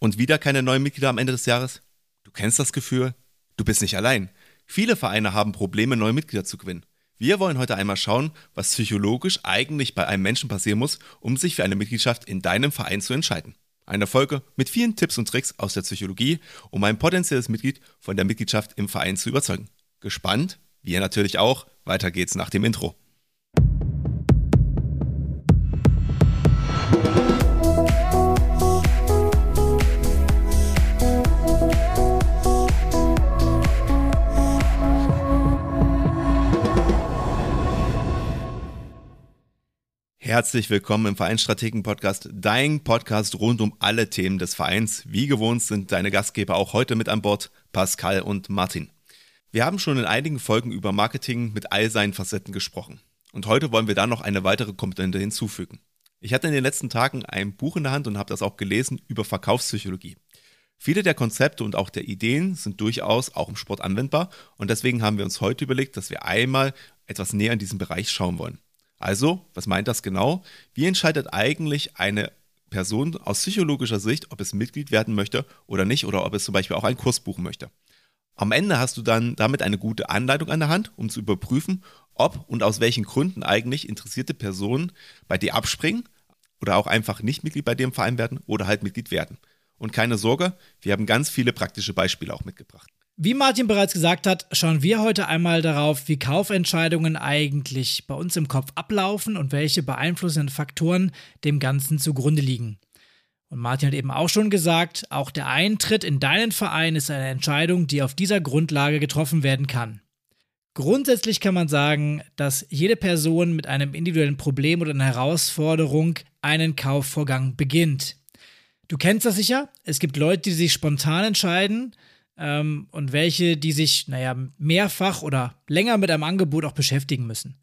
Und wieder keine neuen Mitglieder am Ende des Jahres? Du kennst das Gefühl? Du bist nicht allein. Viele Vereine haben Probleme, neue Mitglieder zu gewinnen. Wir wollen heute einmal schauen, was psychologisch eigentlich bei einem Menschen passieren muss, um sich für eine Mitgliedschaft in deinem Verein zu entscheiden. Eine Folge mit vielen Tipps und Tricks aus der Psychologie, um ein potenzielles Mitglied von der Mitgliedschaft im Verein zu überzeugen. Gespannt? Wir natürlich auch. Weiter geht's nach dem Intro. Herzlich willkommen im Vereinsstrategen-Podcast, dein Podcast rund um alle Themen des Vereins. Wie gewohnt sind deine Gastgeber auch heute mit an Bord, Pascal und Martin. Wir haben schon in einigen Folgen über Marketing mit all seinen Facetten gesprochen. Und heute wollen wir da noch eine weitere Komponente hinzufügen. Ich hatte in den letzten Tagen ein Buch in der Hand und habe das auch gelesen über Verkaufspsychologie. Viele der Konzepte und auch der Ideen sind durchaus auch im Sport anwendbar und deswegen haben wir uns heute überlegt, dass wir einmal etwas näher in diesen Bereich schauen wollen. Also, was meint das genau? Wie entscheidet eigentlich eine Person aus psychologischer Sicht, ob es Mitglied werden möchte oder nicht, oder ob es zum Beispiel auch einen Kurs buchen möchte? Am Ende hast du dann damit eine gute Anleitung an der Hand, um zu überprüfen, ob und aus welchen Gründen eigentlich interessierte Personen bei dir abspringen oder auch einfach nicht Mitglied bei im Verein werden oder halt Mitglied werden. Und keine Sorge, wir haben ganz viele praktische Beispiele auch mitgebracht. Wie Martin bereits gesagt hat, schauen wir heute einmal darauf, wie Kaufentscheidungen eigentlich bei uns im Kopf ablaufen und welche beeinflussenden Faktoren dem Ganzen zugrunde liegen. Und Martin hat eben auch schon gesagt, auch der Eintritt in deinen Verein ist eine Entscheidung, die auf dieser Grundlage getroffen werden kann. Grundsätzlich kann man sagen, dass jede Person mit einem individuellen Problem oder einer Herausforderung einen Kaufvorgang beginnt. Du kennst das sicher, es gibt Leute, die sich spontan entscheiden, ähm, und welche, die sich, naja, mehrfach oder länger mit einem Angebot auch beschäftigen müssen.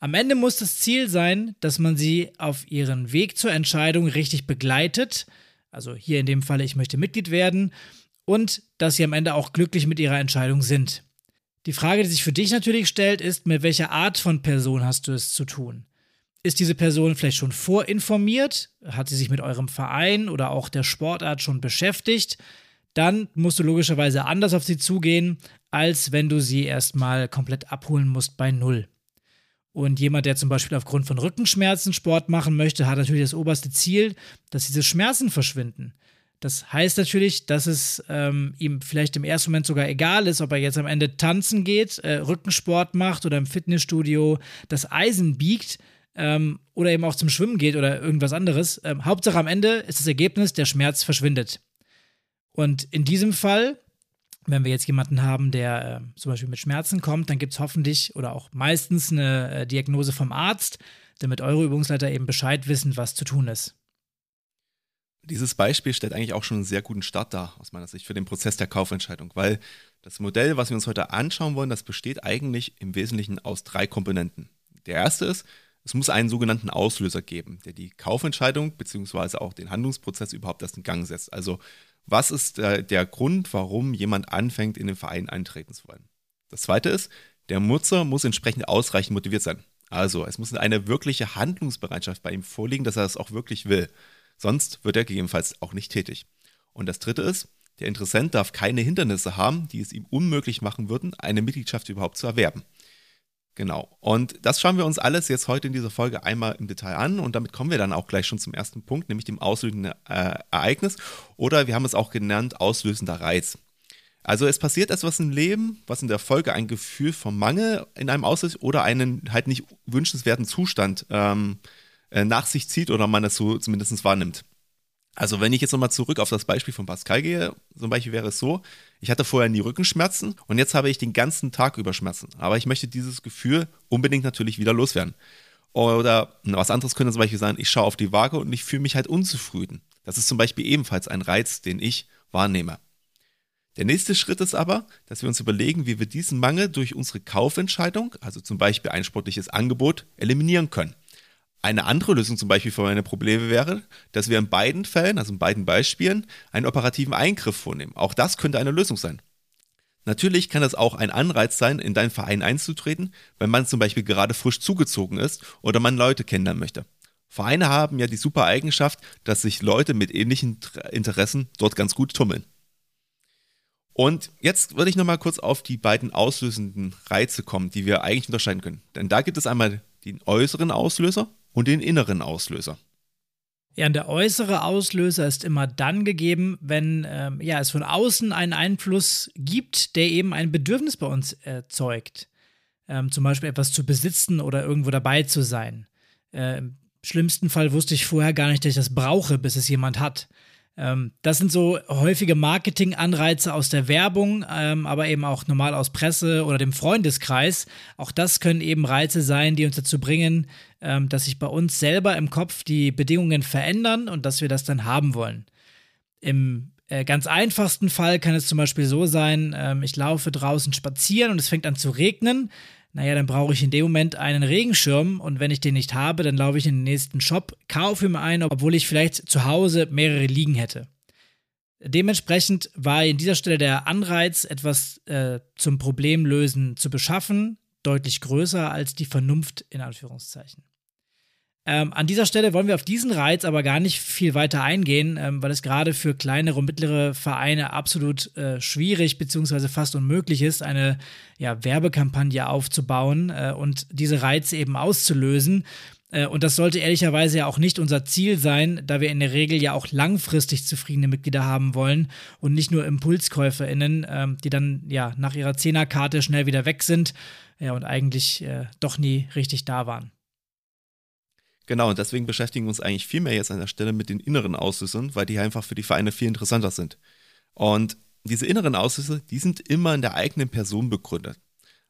Am Ende muss das Ziel sein, dass man sie auf ihren Weg zur Entscheidung richtig begleitet. Also hier in dem Falle, ich möchte Mitglied werden und dass sie am Ende auch glücklich mit ihrer Entscheidung sind. Die Frage, die sich für dich natürlich stellt, ist, mit welcher Art von Person hast du es zu tun? Ist diese Person vielleicht schon vorinformiert? Hat sie sich mit eurem Verein oder auch der Sportart schon beschäftigt? Dann musst du logischerweise anders auf sie zugehen, als wenn du sie erstmal komplett abholen musst bei Null. Und jemand, der zum Beispiel aufgrund von Rückenschmerzen Sport machen möchte, hat natürlich das oberste Ziel, dass diese Schmerzen verschwinden. Das heißt natürlich, dass es ähm, ihm vielleicht im ersten Moment sogar egal ist, ob er jetzt am Ende tanzen geht, äh, Rückensport macht oder im Fitnessstudio das Eisen biegt ähm, oder eben auch zum Schwimmen geht oder irgendwas anderes. Ähm, Hauptsache am Ende ist das Ergebnis, der Schmerz verschwindet. Und in diesem Fall, wenn wir jetzt jemanden haben, der äh, zum Beispiel mit Schmerzen kommt, dann gibt es hoffentlich oder auch meistens eine äh, Diagnose vom Arzt, damit eure Übungsleiter eben Bescheid wissen, was zu tun ist. Dieses Beispiel stellt eigentlich auch schon einen sehr guten Start dar, aus meiner Sicht, für den Prozess der Kaufentscheidung, weil das Modell, was wir uns heute anschauen wollen, das besteht eigentlich im Wesentlichen aus drei Komponenten. Der erste ist, es muss einen sogenannten Auslöser geben, der die Kaufentscheidung bzw. auch den Handlungsprozess überhaupt erst in Gang setzt. Also was ist der, der Grund, warum jemand anfängt, in den Verein eintreten zu wollen? Das zweite ist, der Nutzer muss entsprechend ausreichend motiviert sein. Also es muss eine wirkliche Handlungsbereitschaft bei ihm vorliegen, dass er es auch wirklich will. Sonst wird er gegebenenfalls auch nicht tätig. Und das dritte ist, der Interessent darf keine Hindernisse haben, die es ihm unmöglich machen würden, eine Mitgliedschaft überhaupt zu erwerben. Genau. Und das schauen wir uns alles jetzt heute in dieser Folge einmal im Detail an und damit kommen wir dann auch gleich schon zum ersten Punkt, nämlich dem auslösenden äh, Ereignis oder wir haben es auch genannt, auslösender Reiz. Also es passiert etwas im Leben, was in der Folge ein Gefühl vom Mangel in einem auslöst oder einen halt nicht wünschenswerten Zustand ähm, äh, nach sich zieht oder man es so zumindest wahrnimmt. Also wenn ich jetzt nochmal zurück auf das Beispiel von Pascal gehe, zum Beispiel wäre es so, ich hatte vorher nie Rückenschmerzen und jetzt habe ich den ganzen Tag über Schmerzen. Aber ich möchte dieses Gefühl unbedingt natürlich wieder loswerden. Oder was anderes könnte zum Beispiel sein, ich schaue auf die Waage und ich fühle mich halt unzufrieden. Das ist zum Beispiel ebenfalls ein Reiz, den ich wahrnehme. Der nächste Schritt ist aber, dass wir uns überlegen, wie wir diesen Mangel durch unsere Kaufentscheidung, also zum Beispiel ein sportliches Angebot, eliminieren können. Eine andere Lösung zum Beispiel für meine Probleme wäre, dass wir in beiden Fällen, also in beiden Beispielen, einen operativen Eingriff vornehmen. Auch das könnte eine Lösung sein. Natürlich kann es auch ein Anreiz sein, in deinen Verein einzutreten, wenn man zum Beispiel gerade frisch zugezogen ist oder man Leute kennenlernen möchte. Vereine haben ja die super Eigenschaft, dass sich Leute mit ähnlichen Interessen dort ganz gut tummeln. Und jetzt würde ich nochmal kurz auf die beiden auslösenden Reize kommen, die wir eigentlich unterscheiden können. Denn da gibt es einmal den äußeren Auslöser und den inneren Auslöser. Ja, und der äußere Auslöser ist immer dann gegeben, wenn ähm, ja, es von außen einen Einfluss gibt, der eben ein Bedürfnis bei uns erzeugt. Ähm, zum Beispiel etwas zu besitzen oder irgendwo dabei zu sein. Äh, Im schlimmsten Fall wusste ich vorher gar nicht, dass ich das brauche, bis es jemand hat. Ähm, das sind so häufige Marketinganreize aus der Werbung, ähm, aber eben auch normal aus Presse oder dem Freundeskreis. Auch das können eben Reize sein, die uns dazu bringen, ähm, dass sich bei uns selber im Kopf die Bedingungen verändern und dass wir das dann haben wollen. Im äh, ganz einfachsten Fall kann es zum Beispiel so sein, ähm, ich laufe draußen spazieren und es fängt an zu regnen naja, dann brauche ich in dem Moment einen Regenschirm und wenn ich den nicht habe, dann laufe ich in den nächsten Shop, kaufe mir einen, obwohl ich vielleicht zu Hause mehrere liegen hätte. Dementsprechend war in dieser Stelle der Anreiz, etwas äh, zum Problemlösen zu beschaffen, deutlich größer als die Vernunft in Anführungszeichen. Ähm, an dieser Stelle wollen wir auf diesen Reiz aber gar nicht viel weiter eingehen, ähm, weil es gerade für kleinere und mittlere Vereine absolut äh, schwierig bzw. fast unmöglich ist, eine ja, Werbekampagne aufzubauen äh, und diese Reize eben auszulösen. Äh, und das sollte ehrlicherweise ja auch nicht unser Ziel sein, da wir in der Regel ja auch langfristig zufriedene Mitglieder haben wollen und nicht nur ImpulskäuferInnen, ähm, die dann ja nach ihrer Zehnerkarte schnell wieder weg sind ja, und eigentlich äh, doch nie richtig da waren. Genau, und deswegen beschäftigen wir uns eigentlich viel mehr jetzt an der Stelle mit den inneren Auslösern, weil die einfach für die Vereine viel interessanter sind. Und diese inneren Auslöser, die sind immer in der eigenen Person begründet.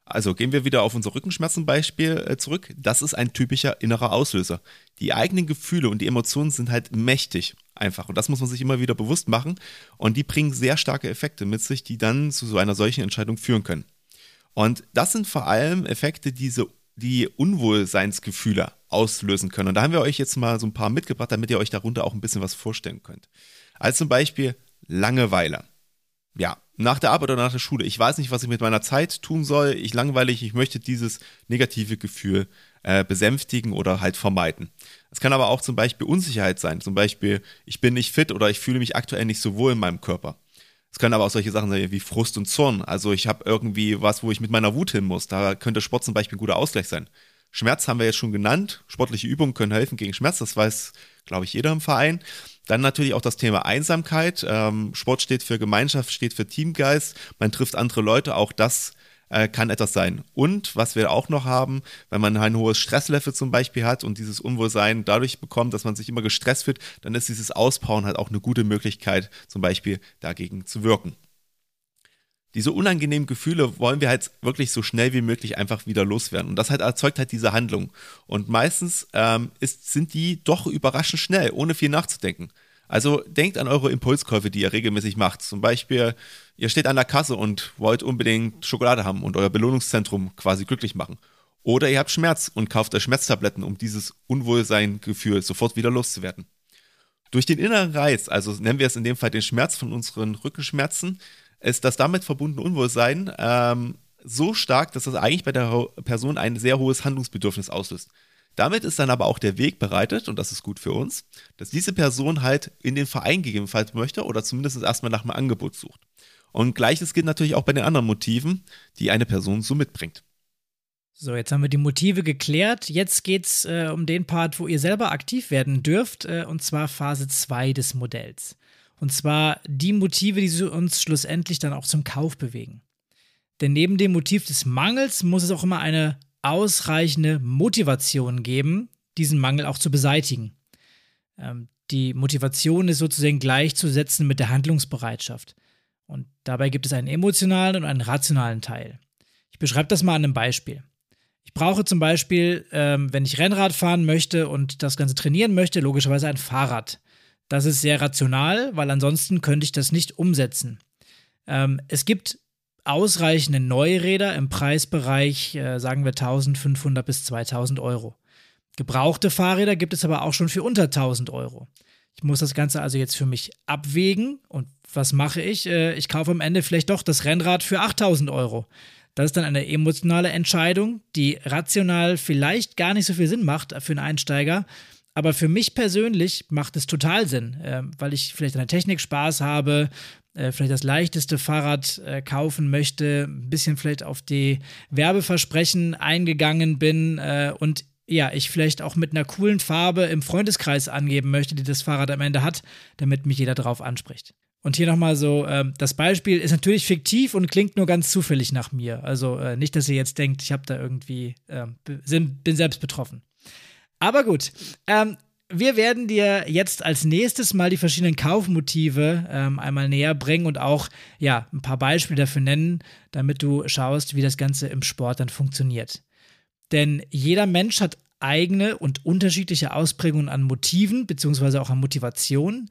Also gehen wir wieder auf unser Rückenschmerzenbeispiel äh, zurück. Das ist ein typischer innerer Auslöser. Die eigenen Gefühle und die Emotionen sind halt mächtig einfach. Und das muss man sich immer wieder bewusst machen. Und die bringen sehr starke Effekte mit sich, die dann zu so einer solchen Entscheidung führen können. Und das sind vor allem Effekte, die diese die Unwohlseinsgefühle auslösen können. Und da haben wir euch jetzt mal so ein paar mitgebracht, damit ihr euch darunter auch ein bisschen was vorstellen könnt. Als zum Beispiel Langeweile. Ja, nach der Arbeit oder nach der Schule. Ich weiß nicht, was ich mit meiner Zeit tun soll. Ich langweile, ich möchte dieses negative Gefühl äh, besänftigen oder halt vermeiden. Es kann aber auch zum Beispiel Unsicherheit sein. Zum Beispiel, ich bin nicht fit oder ich fühle mich aktuell nicht so wohl in meinem Körper. Es können aber auch solche Sachen sein wie Frust und Zorn. Also ich habe irgendwie was, wo ich mit meiner Wut hin muss. Da könnte Sport zum Beispiel ein guter Ausgleich sein. Schmerz haben wir jetzt schon genannt. Sportliche Übungen können helfen gegen Schmerz. Das weiß, glaube ich, jeder im Verein. Dann natürlich auch das Thema Einsamkeit. Ähm, Sport steht für Gemeinschaft, steht für Teamgeist. Man trifft andere Leute. Auch das äh, kann etwas sein. Und was wir auch noch haben, wenn man ein hohes Stresslevel zum Beispiel hat und dieses Unwohlsein dadurch bekommt, dass man sich immer gestresst fühlt, dann ist dieses Auspowern halt auch eine gute Möglichkeit, zum Beispiel dagegen zu wirken. Diese unangenehmen Gefühle wollen wir halt wirklich so schnell wie möglich einfach wieder loswerden. Und das halt erzeugt halt diese Handlung. Und meistens ähm, ist, sind die doch überraschend schnell, ohne viel nachzudenken. Also denkt an eure Impulskäufe, die ihr regelmäßig macht. Zum Beispiel, ihr steht an der Kasse und wollt unbedingt Schokolade haben und euer Belohnungszentrum quasi glücklich machen. Oder ihr habt Schmerz und kauft euch Schmerztabletten, um dieses Unwohlsein-Gefühl sofort wieder loszuwerden. Durch den inneren Reiz, also nennen wir es in dem Fall den Schmerz von unseren Rückenschmerzen, ist das damit verbundene Unwohlsein ähm, so stark, dass das eigentlich bei der Person ein sehr hohes Handlungsbedürfnis auslöst. Damit ist dann aber auch der Weg bereitet, und das ist gut für uns, dass diese Person halt in den Verein gegebenenfalls möchte oder zumindest erstmal nach einem Angebot sucht. Und gleiches gilt natürlich auch bei den anderen Motiven, die eine Person so mitbringt. So, jetzt haben wir die Motive geklärt. Jetzt geht es äh, um den Part, wo ihr selber aktiv werden dürft, äh, und zwar Phase 2 des Modells. Und zwar die Motive, die uns schlussendlich dann auch zum Kauf bewegen. Denn neben dem Motiv des Mangels muss es auch immer eine ausreichende Motivation geben, diesen Mangel auch zu beseitigen. Ähm, die Motivation ist sozusagen gleichzusetzen mit der Handlungsbereitschaft. Und dabei gibt es einen emotionalen und einen rationalen Teil. Ich beschreibe das mal an einem Beispiel. Ich brauche zum Beispiel, ähm, wenn ich Rennrad fahren möchte und das Ganze trainieren möchte, logischerweise ein Fahrrad. Das ist sehr rational, weil ansonsten könnte ich das nicht umsetzen. Ähm, es gibt ausreichende Neuräder im Preisbereich, äh, sagen wir 1500 bis 2000 Euro. Gebrauchte Fahrräder gibt es aber auch schon für unter 1000 Euro. Ich muss das Ganze also jetzt für mich abwägen und was mache ich? Äh, ich kaufe am Ende vielleicht doch das Rennrad für 8000 Euro. Das ist dann eine emotionale Entscheidung, die rational vielleicht gar nicht so viel Sinn macht für einen Einsteiger, Aber für mich persönlich macht es total Sinn, äh, weil ich vielleicht an der Technik Spaß habe, äh, vielleicht das leichteste Fahrrad äh, kaufen möchte, ein bisschen vielleicht auf die Werbeversprechen eingegangen bin äh, und ja, ich vielleicht auch mit einer coolen Farbe im Freundeskreis angeben möchte, die das Fahrrad am Ende hat, damit mich jeder drauf anspricht. Und hier nochmal so, äh, das Beispiel ist natürlich fiktiv und klingt nur ganz zufällig nach mir. Also äh, nicht, dass ihr jetzt denkt, ich habe da irgendwie, äh, bin, selbst betroffen. Aber gut, ähm, wir werden dir jetzt als nächstes mal die verschiedenen Kaufmotive ähm, einmal näher bringen und auch ja ein paar Beispiele dafür nennen, damit du schaust, wie das Ganze im Sport dann funktioniert. Denn jeder Mensch hat eigene und unterschiedliche Ausprägungen an Motiven beziehungsweise auch an Motivationen.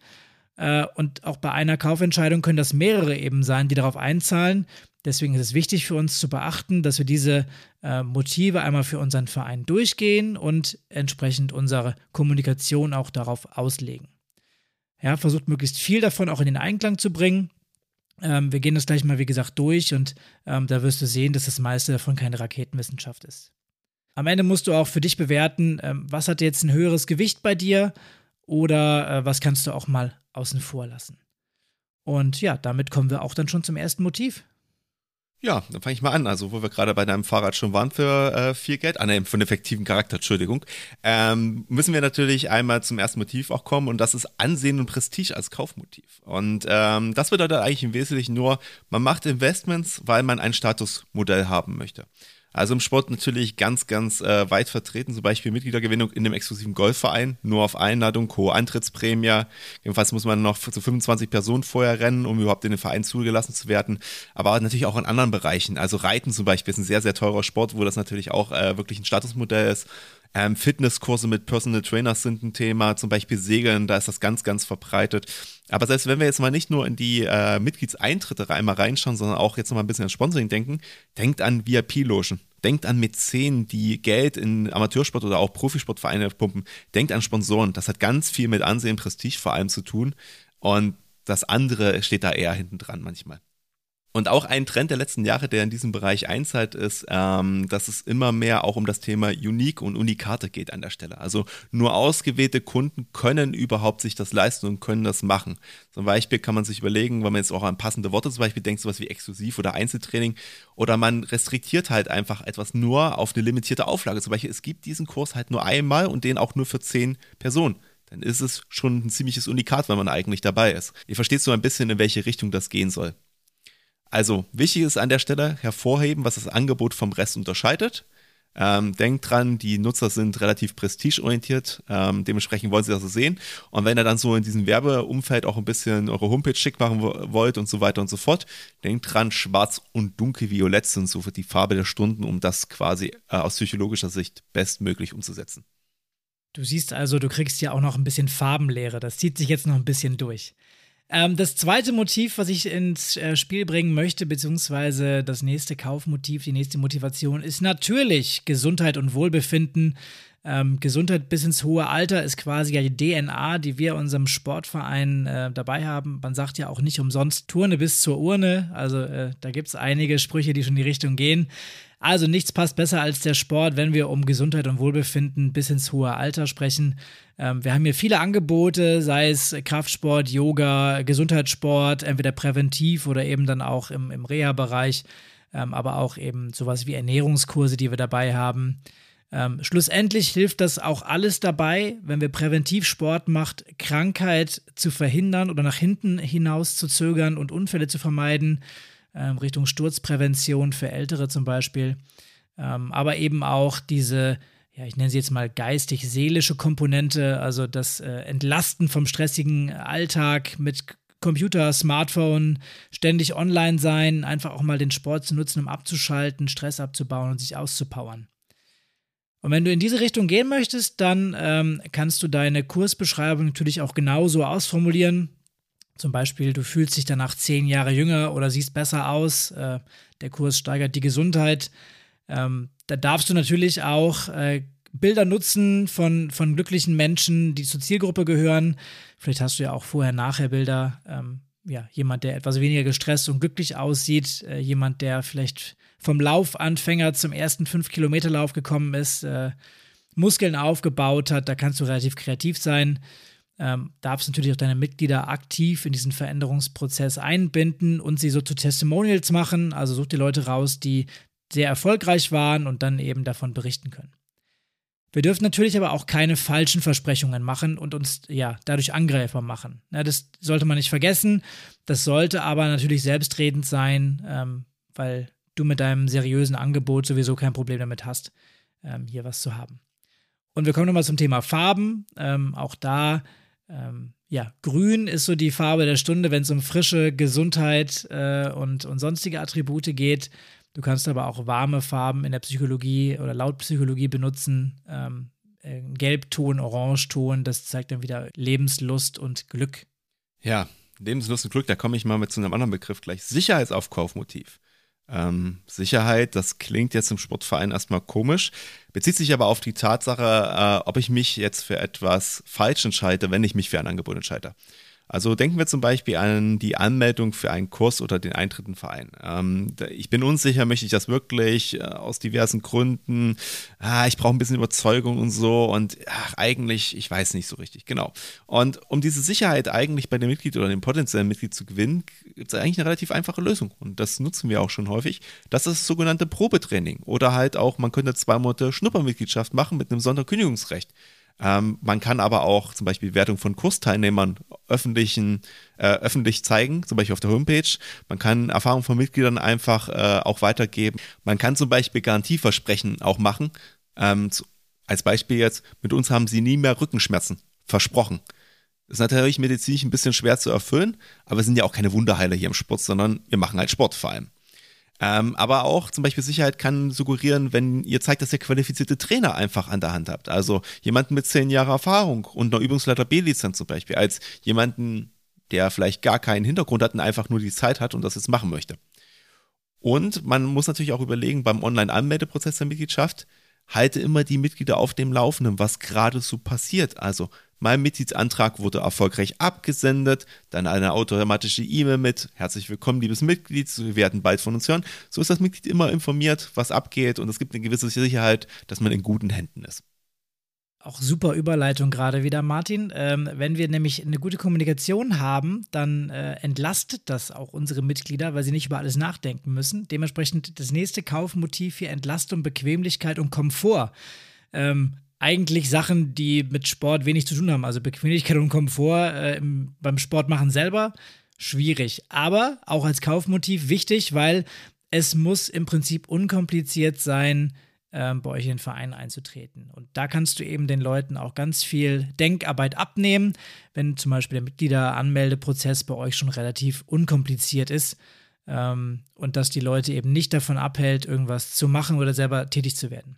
Äh, und auch bei einer Kaufentscheidung können das mehrere eben sein, die darauf einzahlen. Deswegen ist es wichtig für uns zu beachten, dass wir diese äh, Motive einmal für unseren Verein durchgehen und entsprechend unsere Kommunikation auch darauf auslegen. Ja, versucht möglichst viel davon auch in den Einklang zu bringen. Ähm, wir gehen das gleich mal, wie gesagt, durch und ähm, da wirst du sehen, dass das meiste davon keine Raketenwissenschaft ist. Am Ende musst du auch für dich bewerten, ähm, was hat jetzt ein höheres Gewicht bei dir oder äh, was kannst du auch mal außen vor lassen. Und ja, damit kommen wir auch dann schon zum ersten Motiv. Ja, dann fange ich mal an. Also, wo wir gerade bei deinem Fahrrad schon waren für äh, viel Geld, ah, ne, für einen effektiven Charakter, Entschuldigung, ähm, müssen wir natürlich einmal zum ersten Motiv auch kommen und das ist Ansehen und Prestige als Kaufmotiv. Und ähm, das bedeutet eigentlich im Wesentlichen nur, man macht Investments, weil man ein Statusmodell haben möchte. Also im Sport natürlich ganz, ganz äh, weit vertreten, zum Beispiel Mitgliedergewinnung in dem exklusiven Golfverein, nur auf Einladung, hohe Antrittsprämie. Jedenfalls muss man noch zu 25 Personen vorher rennen, um überhaupt in den Verein zugelassen zu werden. Aber natürlich auch in anderen Bereichen. Also Reiten zum Beispiel ist ein sehr, sehr teurer Sport, wo das natürlich auch äh, wirklich ein Statusmodell ist. Ähm, Fitnesskurse mit Personal Trainers sind ein Thema, zum Beispiel Segeln, da ist das ganz, ganz verbreitet. Aber selbst wenn wir jetzt mal nicht nur in die äh, Mitgliedseintritte einmal reinschauen, sondern auch jetzt noch mal ein bisschen an Sponsoring denken, denkt an VIP-Logen. Denkt an Mäzen, die Geld in Amateursport oder auch Profisportvereine pumpen. Denkt an Sponsoren. Das hat ganz viel mit Ansehen, Prestige vor allem zu tun. Und das andere steht da eher hinten dran manchmal. Und auch ein Trend der letzten Jahre, der in diesem Bereich einzahlt, ist, ähm, dass es immer mehr auch um das Thema Unique und Unikate geht an der Stelle. Also nur ausgewählte Kunden können überhaupt sich das leisten und können das machen. Zum Beispiel kann man sich überlegen, wenn man jetzt auch an passende Worte zum Beispiel denkt, sowas wie Exklusiv oder Einzeltraining, oder man restriktiert halt einfach etwas nur auf eine limitierte Auflage. Zum Beispiel, es gibt diesen Kurs halt nur einmal und den auch nur für zehn Personen dann ist es schon ein ziemliches Unikat, wenn man eigentlich dabei ist. Ihr versteht so ein bisschen, in welche Richtung das gehen soll. Also wichtig ist an der Stelle hervorheben, was das Angebot vom Rest unterscheidet. Ähm, denkt dran, die Nutzer sind relativ prestigeorientiert, ähm, dementsprechend wollen sie das so sehen. Und wenn ihr dann so in diesem Werbeumfeld auch ein bisschen eure Homepage schick machen wollt und so weiter und so fort, denkt dran, schwarz und dunkelviolett sind so die Farbe der Stunden, um das quasi äh, aus psychologischer Sicht bestmöglich umzusetzen. Du siehst also, du kriegst ja auch noch ein bisschen Farbenlehre. Das zieht sich jetzt noch ein bisschen durch. Ähm, das zweite Motiv, was ich ins äh, Spiel bringen möchte, beziehungsweise das nächste Kaufmotiv, die nächste Motivation, ist natürlich Gesundheit und Wohlbefinden. Ähm, Gesundheit bis ins hohe Alter ist quasi ja die DNA, die wir unserem Sportverein äh, dabei haben. Man sagt ja auch nicht umsonst Turne bis zur Urne. Also äh, da gibt es einige Sprüche, die schon in die Richtung gehen. Also nichts passt besser als der Sport, wenn wir um Gesundheit und Wohlbefinden bis ins hohe Alter sprechen. Ähm, wir haben hier viele Angebote, sei es Kraftsport, Yoga, Gesundheitssport, entweder präventiv oder eben dann auch im, im Reha-Bereich, ähm, aber auch eben sowas wie Ernährungskurse, die wir dabei haben. Ähm, schlussendlich hilft das auch alles dabei, wenn wir präventiv Sport macht, Krankheit zu verhindern oder nach hinten hinaus zu zögern und Unfälle zu vermeiden ähm, Richtung Sturzprävention für Ältere zum Beispiel, ähm, aber eben auch diese, ja, ich nenne sie jetzt mal geistig-seelische Komponente, also das äh, Entlasten vom stressigen Alltag mit Computer, Smartphone, ständig online sein, einfach auch mal den Sport zu nutzen, um abzuschalten, Stress abzubauen und sich auszupowern. Und wenn du in diese Richtung gehen möchtest, dann ähm, kannst du deine Kursbeschreibung natürlich auch genauso ausformulieren. Zum Beispiel, du fühlst dich danach zehn Jahre jünger oder siehst besser aus. Äh, der Kurs steigert die Gesundheit. Ähm, da darfst du natürlich auch äh, Bilder nutzen von, von glücklichen Menschen, die zur Zielgruppe gehören. Vielleicht hast du ja auch Vorher-Nachher-Bilder. Ähm, ja, jemand, der etwas weniger gestresst und glücklich aussieht. Äh, jemand, der vielleicht vom Laufanfänger zum ersten 5-Kilometer-Lauf gekommen ist. Äh, Muskeln aufgebaut hat, da kannst du relativ kreativ sein. Ähm, darfst natürlich auch deine Mitglieder aktiv in diesen Veränderungsprozess einbinden und sie so zu Testimonials machen. Also such die Leute raus, die sehr erfolgreich waren und dann eben davon berichten können. Wir dürfen natürlich aber auch keine falschen Versprechungen machen und uns ja dadurch angreifbar machen. Ja, das sollte man nicht vergessen. Das sollte aber natürlich selbstredend sein, ähm, weil du mit deinem seriösen Angebot sowieso kein Problem damit hast, ähm, hier was zu haben. Und wir kommen nochmal zum Thema Farben. Ähm, auch da, ähm, ja, grün ist so die Farbe der Stunde, wenn es um frische Gesundheit äh, und, und sonstige Attribute geht. Du kannst aber auch warme Farben in der Psychologie oder laut Psychologie benutzen. Ähm, Gelbton, Orangeton, das zeigt dann wieder Lebenslust und Glück. Ja, Lebenslust und Glück, da komme ich mal mit zu einem anderen Begriff gleich. Sicherheitsaufkaufmotiv. Ähm, Sicherheit, das klingt jetzt im Sportverein erstmal komisch, bezieht sich aber auf die Tatsache, äh, ob ich mich jetzt für etwas falsch entscheide, wenn ich mich für ein Angebot entscheide. Also denken wir zum Beispiel an die Anmeldung für einen Kurs oder den Eintritt in Verein. Ähm, ich bin unsicher, möchte ich das wirklich äh, aus diversen Gründen? Ah, ich brauche ein bisschen Überzeugung und so und ach, eigentlich, ich weiß nicht so richtig, genau. Und um diese Sicherheit eigentlich bei dem Mitglied oder dem potenziellen Mitglied zu gewinnen, gibt es eigentlich eine relativ einfache Lösung und das nutzen wir auch schon häufig. Das ist das sogenannte Probetraining oder halt auch, man könnte zwei Monate Schnuppermitgliedschaft machen mit einem Sonderkündigungsrecht. Ähm, man kann aber auch zum Beispiel Wertung von Kursteilnehmern öffentlichen, äh, öffentlich zeigen, zum Beispiel auf der Homepage. Man kann Erfahrungen von Mitgliedern einfach äh, auch weitergeben. Man kann zum Beispiel Garantieversprechen auch machen. Ähm, zu, als Beispiel jetzt, mit uns haben sie nie mehr Rückenschmerzen. Versprochen. Das ist natürlich medizinisch ein bisschen schwer zu erfüllen, aber wir sind ja auch keine Wunderheiler hier im Sport, sondern wir machen halt Sport vor allem. Ähm, aber auch zum Beispiel Sicherheit kann suggerieren, wenn ihr zeigt, dass ihr qualifizierte Trainer einfach an der Hand habt. Also jemanden mit zehn Jahren Erfahrung und einer Übungsleiter B-Lizenz zum Beispiel, als jemanden, der vielleicht gar keinen Hintergrund hat und einfach nur die Zeit hat und das jetzt machen möchte. Und man muss natürlich auch überlegen, beim Online-Anmeldeprozess der Mitgliedschaft, halte immer die Mitglieder auf dem Laufenden, was gerade so passiert. Also mein Mitgliedsantrag wurde erfolgreich abgesendet, dann eine automatische E-Mail mit Herzlich willkommen, liebes Mitglied, Sie werden bald von uns hören. So ist das Mitglied immer informiert, was abgeht und es gibt eine gewisse Sicherheit, dass man in guten Händen ist. Auch super Überleitung gerade wieder, Martin. Ähm, wenn wir nämlich eine gute Kommunikation haben, dann äh, entlastet das auch unsere Mitglieder, weil sie nicht über alles nachdenken müssen. Dementsprechend das nächste Kaufmotiv hier Entlastung, Bequemlichkeit und Komfort. Ähm, eigentlich Sachen, die mit Sport wenig zu tun haben. Also Bequemlichkeit und Komfort äh, im, beim Sport machen selber schwierig. Aber auch als Kaufmotiv wichtig, weil es muss im Prinzip unkompliziert sein, äh, bei euch in den Verein einzutreten. Und da kannst du eben den Leuten auch ganz viel Denkarbeit abnehmen, wenn zum Beispiel der Mitgliederanmeldeprozess bei euch schon relativ unkompliziert ist. Ähm, und dass die Leute eben nicht davon abhält, irgendwas zu machen oder selber tätig zu werden.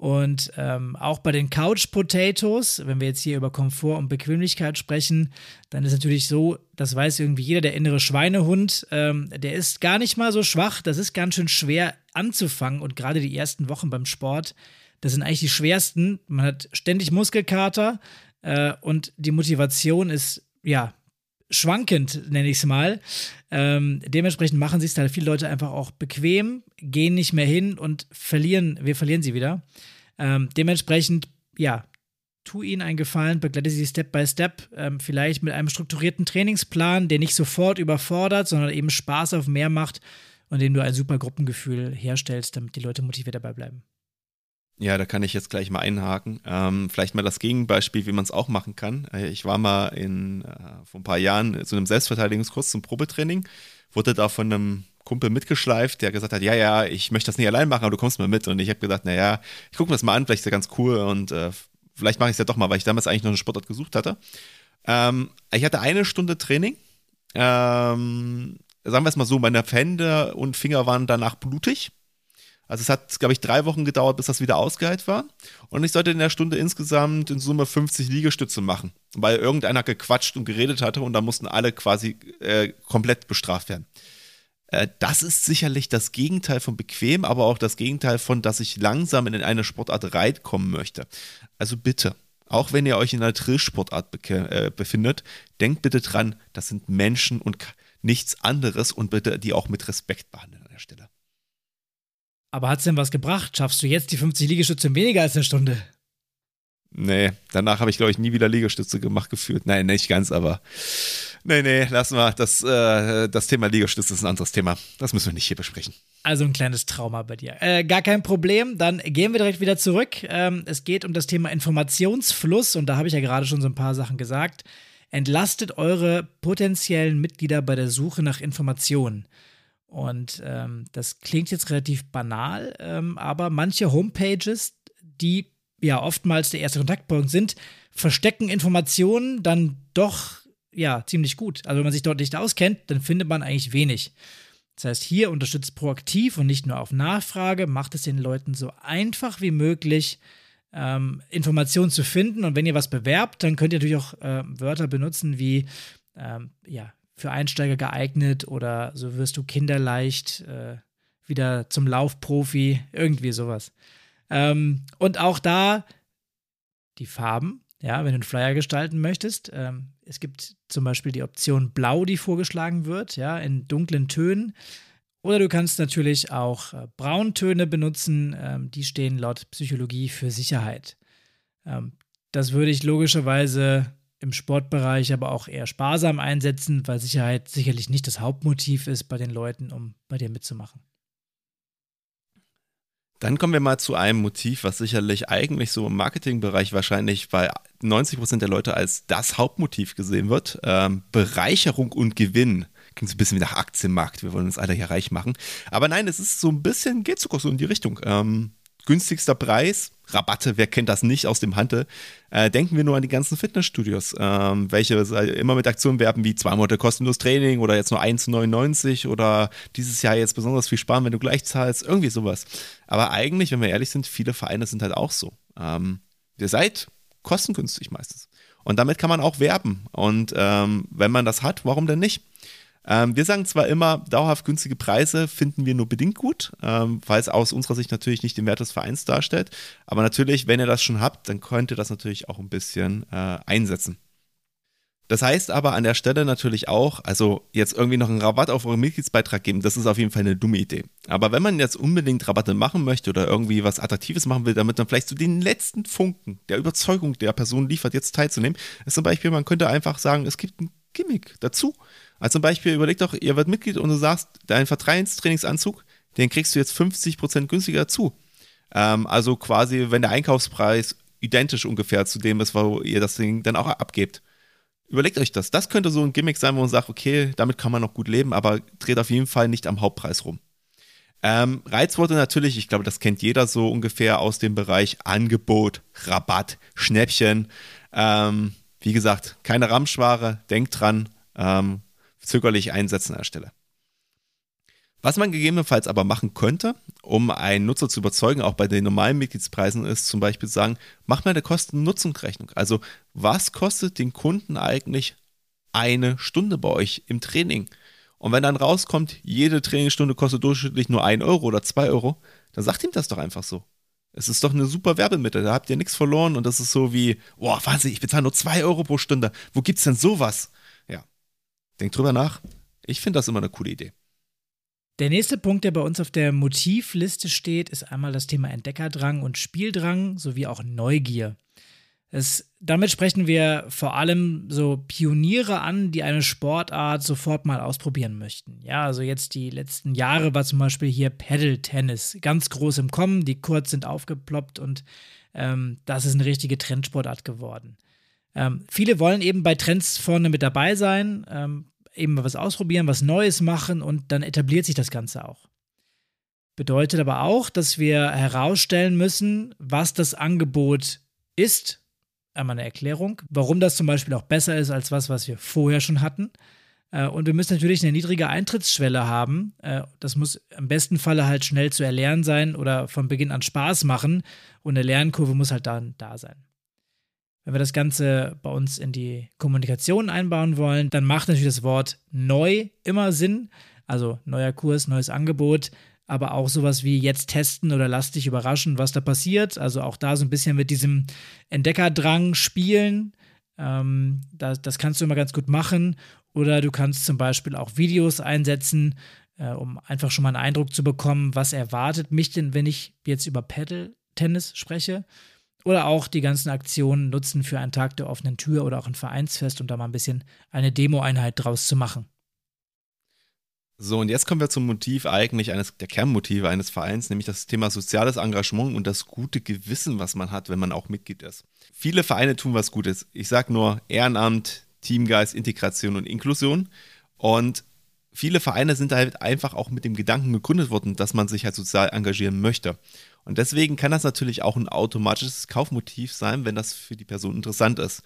Und ähm, auch bei den Couch Potatoes, wenn wir jetzt hier über Komfort und Bequemlichkeit sprechen, dann ist natürlich so, das weiß irgendwie jeder, der innere Schweinehund, ähm, der ist gar nicht mal so schwach. Das ist ganz schön schwer anzufangen. Und gerade die ersten Wochen beim Sport, das sind eigentlich die schwersten. Man hat ständig Muskelkater äh, und die Motivation ist, ja, schwankend, nenne ich es mal. Ähm, dementsprechend machen sich da viele Leute einfach auch bequem, gehen nicht mehr hin und verlieren, wir verlieren sie wieder. Ähm, dementsprechend, ja, tu ihnen einen Gefallen, begleite sie Step by Step, ähm, vielleicht mit einem strukturierten Trainingsplan, der nicht sofort überfordert, sondern eben Spaß auf mehr macht und dem du ein super Gruppengefühl herstellst, damit die Leute motiviert dabei bleiben. Ja, da kann ich jetzt gleich mal einhaken. Ähm, vielleicht mal das Gegenbeispiel, wie man es auch machen kann. Äh, ich war mal in, äh, vor ein paar Jahren zu einem Selbstverteidigungskurs zum Probetraining, wurde da von einem Kumpel mitgeschleift, der gesagt hat, ja, ja, ich möchte das nicht allein machen, aber du kommst mal mit. Und ich habe gedacht, naja, ich gucke mir das mal an, vielleicht ist ja ganz cool und äh, vielleicht mache ich es ja doch mal, weil ich damals eigentlich noch eine Sportart gesucht hatte. Ähm, ich hatte eine Stunde Training. Ähm, sagen wir es mal so, meine Hände und Finger waren danach blutig. Also es hat, glaube ich, drei Wochen gedauert, bis das wieder ausgeheilt war. Und ich sollte in der Stunde insgesamt in Summe 50 Liegestütze machen, weil irgendeiner gequatscht und geredet hatte und da mussten alle quasi äh, komplett bestraft werden. Äh, das ist sicherlich das Gegenteil von bequem, aber auch das Gegenteil von, dass ich langsam in eine Sportart reinkommen möchte. Also bitte, auch wenn ihr euch in einer Trillsportart be äh, befindet, denkt bitte dran, das sind Menschen und nichts anderes und bitte die auch mit Respekt behandeln an der Stelle. Aber hat es denn was gebracht? Schaffst du jetzt die 50 Liegestütze in weniger als eine Stunde? Nee, danach habe ich, glaube ich, nie wieder Liegestütze gemacht gefühlt. Nein, nicht ganz, aber nee, nee, lassen wir. Das, äh, das Thema Liegestütze ist ein anderes Thema. Das müssen wir nicht hier besprechen. Also ein kleines Trauma bei dir. Äh, gar kein Problem. Dann gehen wir direkt wieder zurück. Ähm, es geht um das Thema Informationsfluss und da habe ich ja gerade schon so ein paar Sachen gesagt. Entlastet eure potenziellen Mitglieder bei der Suche nach Informationen. Und ähm, das klingt jetzt relativ banal, ähm, aber manche Homepages, die ja oftmals der erste Kontaktpunkt sind, verstecken Informationen dann doch ja ziemlich gut. Also wenn man sich dort nicht auskennt, dann findet man eigentlich wenig. Das heißt, hier unterstützt proaktiv und nicht nur auf Nachfrage, macht es den Leuten so einfach wie möglich, ähm, Informationen zu finden. Und wenn ihr was bewerbt, dann könnt ihr natürlich auch äh, Wörter benutzen wie ähm, ja, für Einsteiger geeignet oder so wirst du kinderleicht äh, wieder zum Laufprofi, irgendwie sowas. Ähm, und auch da die Farben, ja, wenn du einen Flyer gestalten möchtest. Ähm, es gibt zum Beispiel die Option Blau, die vorgeschlagen wird, ja, in dunklen Tönen. Oder du kannst natürlich auch äh, Brauntöne benutzen, ähm, die stehen laut Psychologie für Sicherheit. Ähm, das würde ich logischerweise im Sportbereich aber auch eher sparsam einsetzen, weil Sicherheit sicherlich nicht das Hauptmotiv ist bei den Leuten, um bei dir mitzumachen. Dann kommen wir mal zu einem Motiv, was sicherlich eigentlich so im Marketingbereich wahrscheinlich bei 90 Prozent der Leute als das Hauptmotiv gesehen wird. Ähm, Bereicherung und Gewinn. Klingt so ein bisschen wie nach Aktienmarkt. Wir wollen uns alle hier reich machen. Aber nein, es ist so ein bisschen, geht sogar so in die Richtung. Ähm, günstigster Preis, Rabatte, wer kennt das nicht aus dem Handel? Äh, denken wir nur an die ganzen Fitnessstudios, ähm, welche immer mit Aktionen werben wie zwei Monate kostenlos Training oder jetzt nur 1,99 oder dieses Jahr jetzt besonders viel sparen, wenn du gleich zahlst, irgendwie sowas. Aber eigentlich, wenn wir ehrlich sind, viele Vereine sind halt auch so. Ähm, ihr seid kostengünstig meistens. Und damit kann man auch werben. Und ähm, wenn man das hat, warum denn nicht? Ähm, wir sagen zwar immer, dauerhaft günstige Preise finden wir nur bedingt gut, ähm, weil es aus unserer Sicht natürlich nicht den Wert des Vereins darstellt. Aber natürlich, wenn ihr das schon habt, dann könnt ihr das natürlich auch ein bisschen äh, einsetzen. Das heißt aber an der Stelle natürlich auch, also jetzt irgendwie noch einen Rabatt auf euren Mitgliedsbeitrag geben, das ist auf jeden Fall eine dumme Idee. Aber wenn man jetzt unbedingt Rabatte machen möchte oder irgendwie was Attraktives machen will, damit man vielleicht so den letzten Funken der Überzeugung der Person liefert, jetzt teilzunehmen, ist zum Beispiel, man könnte einfach sagen, es gibt ein Gimmick dazu. Also zum Beispiel, überleg doch, ihr werdet Mitglied und du sagst, dein Vertrauenstrainingsanzug, den kriegst du jetzt 50% günstiger dazu. Ähm, also quasi, wenn der Einkaufspreis identisch ungefähr zu dem ist, wo ihr das Ding dann auch abgebt. Überlegt euch das. Das könnte so ein Gimmick sein, wo man sagt, okay, damit kann man noch gut leben, aber dreht auf jeden Fall nicht am Hauptpreis rum. Ähm, Reizworte natürlich, ich glaube, das kennt jeder so ungefähr aus dem Bereich Angebot, Rabatt, Schnäppchen. Ähm, wie gesagt, keine Ramschware, denkt dran, ähm, zögerlich einsetzen an der Stelle. Was man gegebenenfalls aber machen könnte, um einen Nutzer zu überzeugen, auch bei den normalen Mitgliedspreisen, ist zum Beispiel sagen, mach mal eine Kosten-Nutzung-Rechnung. Also was kostet den Kunden eigentlich eine Stunde bei euch im Training? Und wenn dann rauskommt, jede Trainingsstunde kostet durchschnittlich nur ein Euro oder zwei Euro, dann sagt ihm das doch einfach so. Es ist doch eine super Werbemittel, da habt ihr nichts verloren und das ist so wie, boah, Wahnsinn, ich bezahle nur zwei Euro pro Stunde. Wo gibt's denn sowas? Denkt drüber nach. Ich finde das immer eine coole Idee. Der nächste Punkt, der bei uns auf der Motivliste steht, ist einmal das Thema Entdeckerdrang und Spieldrang sowie auch Neugier. Es, damit sprechen wir vor allem so Pioniere an, die eine Sportart sofort mal ausprobieren möchten. Ja, also jetzt die letzten Jahre war zum Beispiel hier Paddle-Tennis ganz groß im Kommen, die Kurz sind aufgeploppt und ähm, das ist eine richtige Trendsportart geworden. Ähm, viele wollen eben bei Trends vorne mit dabei sein, ähm, eben was ausprobieren, was Neues machen und dann etabliert sich das Ganze auch. Bedeutet aber auch, dass wir herausstellen müssen, was das Angebot ist. Einmal eine Erklärung, warum das zum Beispiel auch besser ist als was, was wir vorher schon hatten. Äh, und wir müssen natürlich eine niedrige Eintrittsschwelle haben. Äh, das muss im besten Falle halt schnell zu erlernen sein oder von Beginn an Spaß machen. Und eine Lernkurve muss halt dann da sein. Wenn wir das Ganze bei uns in die Kommunikation einbauen wollen, dann macht natürlich das Wort neu immer Sinn. Also neuer Kurs, neues Angebot, aber auch sowas wie jetzt testen oder lass dich überraschen, was da passiert. Also auch da so ein bisschen mit diesem Entdeckerdrang spielen. Ähm, das, das kannst du immer ganz gut machen. Oder du kannst zum Beispiel auch Videos einsetzen, äh, um einfach schon mal einen Eindruck zu bekommen, was erwartet mich denn, wenn ich jetzt über Paddle-Tennis spreche. Oder auch die ganzen Aktionen nutzen für einen Tag der offenen Tür oder auch ein Vereinsfest, um da mal ein bisschen eine Demo-Einheit draus zu machen. So, und jetzt kommen wir zum Motiv eigentlich eines der Kernmotive eines Vereins, nämlich das Thema soziales Engagement und das gute Gewissen, was man hat, wenn man auch Mitglied ist. Viele Vereine tun was Gutes. Ich sage nur Ehrenamt, Teamgeist, Integration und Inklusion. Und viele Vereine sind halt einfach auch mit dem Gedanken gegründet worden, dass man sich halt sozial engagieren möchte. Und deswegen kann das natürlich auch ein automatisches Kaufmotiv sein, wenn das für die Person interessant ist.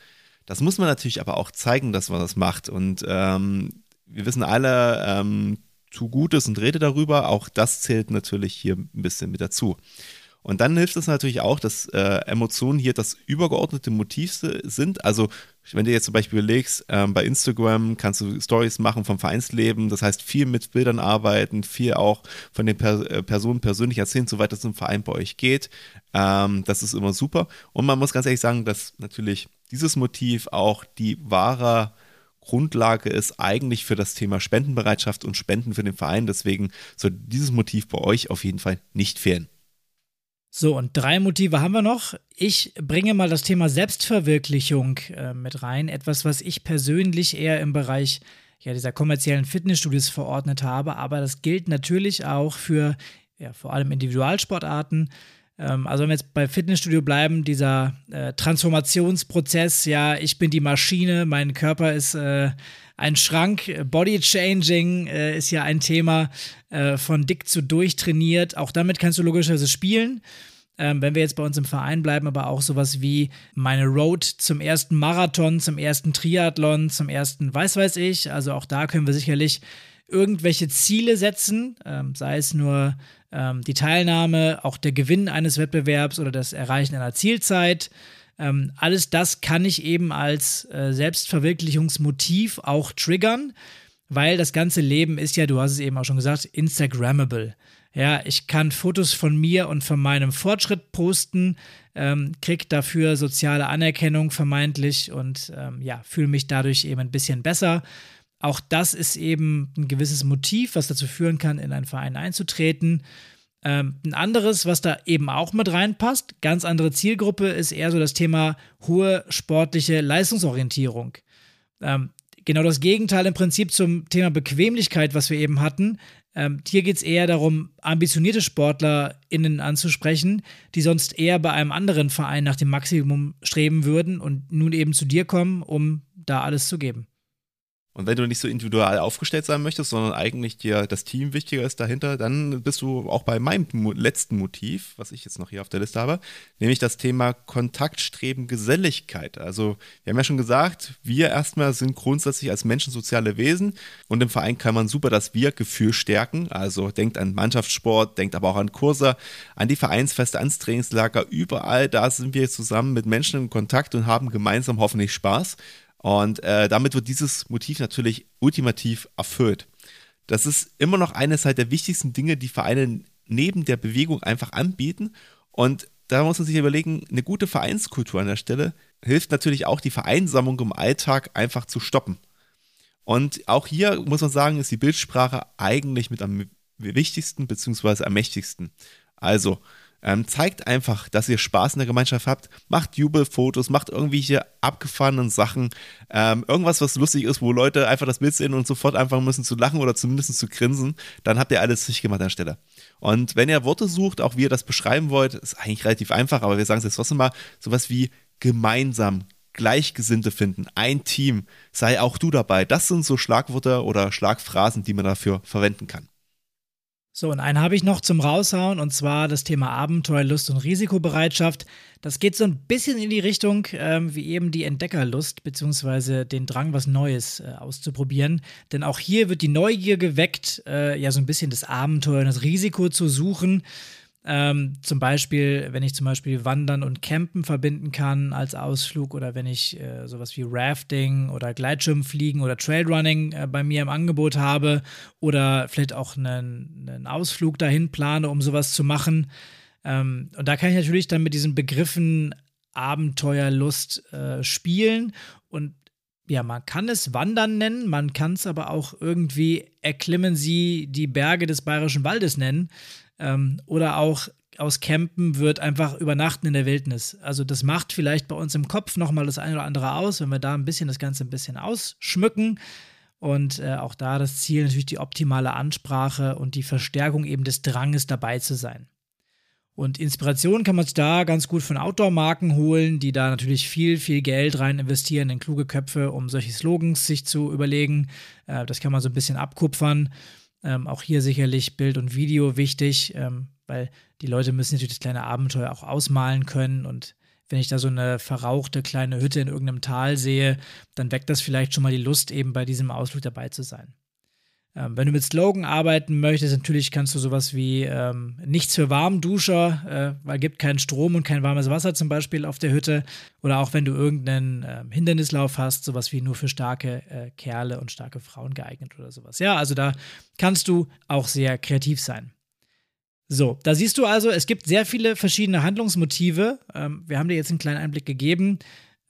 Das muss man natürlich aber auch zeigen, dass man das macht. Und ähm, wir wissen alle, ähm, tu Gutes und rede darüber. Auch das zählt natürlich hier ein bisschen mit dazu. Und dann hilft es natürlich auch, dass äh, Emotionen hier das übergeordnete Motiv sind. Also wenn du jetzt zum Beispiel überlegst, ähm, bei Instagram kannst du Stories machen vom Vereinsleben, das heißt viel mit Bildern arbeiten, viel auch von den per äh, Personen persönlich erzählen, soweit es im Verein bei euch geht. Ähm, das ist immer super. Und man muss ganz ehrlich sagen, dass natürlich dieses Motiv auch die wahre Grundlage ist eigentlich für das Thema Spendenbereitschaft und Spenden für den Verein. Deswegen soll dieses Motiv bei euch auf jeden Fall nicht fehlen. So, und drei Motive haben wir noch. Ich bringe mal das Thema Selbstverwirklichung äh, mit rein. Etwas, was ich persönlich eher im Bereich ja, dieser kommerziellen Fitnessstudios verordnet habe. Aber das gilt natürlich auch für ja, vor allem Individualsportarten. Ähm, also wenn wir jetzt bei Fitnessstudio bleiben, dieser äh, Transformationsprozess, ja, ich bin die Maschine, mein Körper ist äh, ein Schrank, Body Changing äh, ist ja ein Thema äh, von dick zu durchtrainiert. Auch damit kannst du logischerweise spielen. Ähm, wenn wir jetzt bei uns im Verein bleiben, aber auch sowas wie meine Road zum ersten Marathon, zum ersten Triathlon, zum ersten weiß weiß ich. Also auch da können wir sicherlich irgendwelche Ziele setzen, ähm, sei es nur ähm, die Teilnahme, auch der Gewinn eines Wettbewerbs oder das Erreichen einer Zielzeit. Ähm, alles das kann ich eben als äh, Selbstverwirklichungsmotiv auch triggern, weil das ganze Leben ist ja, du hast es eben auch schon gesagt, Instagrammable. Ja, ich kann Fotos von mir und von meinem Fortschritt posten, ähm, krieg dafür soziale Anerkennung vermeintlich und ähm, ja, fühle mich dadurch eben ein bisschen besser. Auch das ist eben ein gewisses Motiv, was dazu führen kann, in einen Verein einzutreten. Ähm, ein anderes, was da eben auch mit reinpasst, ganz andere Zielgruppe, ist eher so das Thema hohe sportliche Leistungsorientierung. Ähm, genau das Gegenteil im Prinzip zum Thema Bequemlichkeit, was wir eben hatten. Ähm, hier geht es eher darum, ambitionierte SportlerInnen anzusprechen, die sonst eher bei einem anderen Verein nach dem Maximum streben würden und nun eben zu dir kommen, um da alles zu geben. Und wenn du nicht so individual aufgestellt sein möchtest, sondern eigentlich dir das Team wichtiger ist dahinter, dann bist du auch bei meinem letzten Motiv, was ich jetzt noch hier auf der Liste habe, nämlich das Thema Kontaktstreben, Geselligkeit. Also wir haben ja schon gesagt, wir erstmal sind grundsätzlich als Menschen soziale Wesen und im Verein kann man super das Wir-Gefühl stärken. Also denkt an Mannschaftssport, denkt aber auch an Kurse, an die Vereinsfeste, ans Trainingslager, überall da sind wir zusammen mit Menschen in Kontakt und haben gemeinsam hoffentlich Spaß. Und äh, damit wird dieses Motiv natürlich ultimativ erfüllt. Das ist immer noch eines halt der wichtigsten Dinge, die Vereine neben der Bewegung einfach anbieten. Und da muss man sich überlegen, eine gute Vereinskultur an der Stelle hilft natürlich auch, die Vereinsamung im Alltag einfach zu stoppen. Und auch hier muss man sagen, ist die Bildsprache eigentlich mit am wichtigsten bzw. am mächtigsten. Also, ähm, zeigt einfach, dass ihr Spaß in der Gemeinschaft habt. Macht Jubelfotos, macht irgendwelche abgefahrenen Sachen. Ähm, irgendwas, was lustig ist, wo Leute einfach das Bild sehen und sofort anfangen müssen zu lachen oder zumindest zu grinsen. Dann habt ihr alles richtig gemacht an der Stelle. Und wenn ihr Worte sucht, auch wie ihr das beschreiben wollt, ist eigentlich relativ einfach, aber wir sagen es jetzt trotzdem mal, sowas wie gemeinsam, Gleichgesinnte finden, ein Team, sei auch du dabei. Das sind so Schlagworte oder Schlagphrasen, die man dafür verwenden kann. So, und einen habe ich noch zum Raushauen, und zwar das Thema Abenteuerlust und Risikobereitschaft. Das geht so ein bisschen in die Richtung ähm, wie eben die Entdeckerlust, beziehungsweise den Drang, was Neues äh, auszuprobieren. Denn auch hier wird die Neugier geweckt, äh, ja, so ein bisschen das Abenteuer und das Risiko zu suchen. Ähm, zum Beispiel, wenn ich zum Beispiel Wandern und Campen verbinden kann als Ausflug oder wenn ich äh, sowas wie Rafting oder Gleitschirmfliegen oder Trailrunning äh, bei mir im Angebot habe oder vielleicht auch einen, einen Ausflug dahin plane, um sowas zu machen. Ähm, und da kann ich natürlich dann mit diesen Begriffen Abenteuerlust äh, spielen und ja, man kann es Wandern nennen, man kann es aber auch irgendwie erklimmen Sie die Berge des Bayerischen Waldes nennen. Ähm, oder auch aus Campen wird einfach übernachten in der Wildnis. Also das macht vielleicht bei uns im Kopf nochmal das eine oder andere aus, wenn wir da ein bisschen das Ganze ein bisschen ausschmücken. Und äh, auch da das Ziel natürlich die optimale Ansprache und die Verstärkung eben des Dranges dabei zu sein. Und Inspiration kann man sich da ganz gut von Outdoor-Marken holen, die da natürlich viel, viel Geld rein investieren in kluge Köpfe, um solche Slogans sich zu überlegen. Äh, das kann man so ein bisschen abkupfern. Ähm, auch hier sicherlich Bild und Video wichtig, ähm, weil die Leute müssen natürlich das kleine Abenteuer auch ausmalen können. Und wenn ich da so eine verrauchte kleine Hütte in irgendeinem Tal sehe, dann weckt das vielleicht schon mal die Lust, eben bei diesem Ausflug dabei zu sein. Ähm, wenn du mit Slogan arbeiten möchtest, natürlich kannst du sowas wie ähm, nichts für Warmduscher, äh, weil gibt keinen Strom und kein warmes Wasser zum Beispiel auf der Hütte. Oder auch wenn du irgendeinen äh, Hindernislauf hast, sowas wie nur für starke äh, Kerle und starke Frauen geeignet oder sowas. Ja, also da kannst du auch sehr kreativ sein. So, da siehst du also, es gibt sehr viele verschiedene Handlungsmotive. Ähm, wir haben dir jetzt einen kleinen Einblick gegeben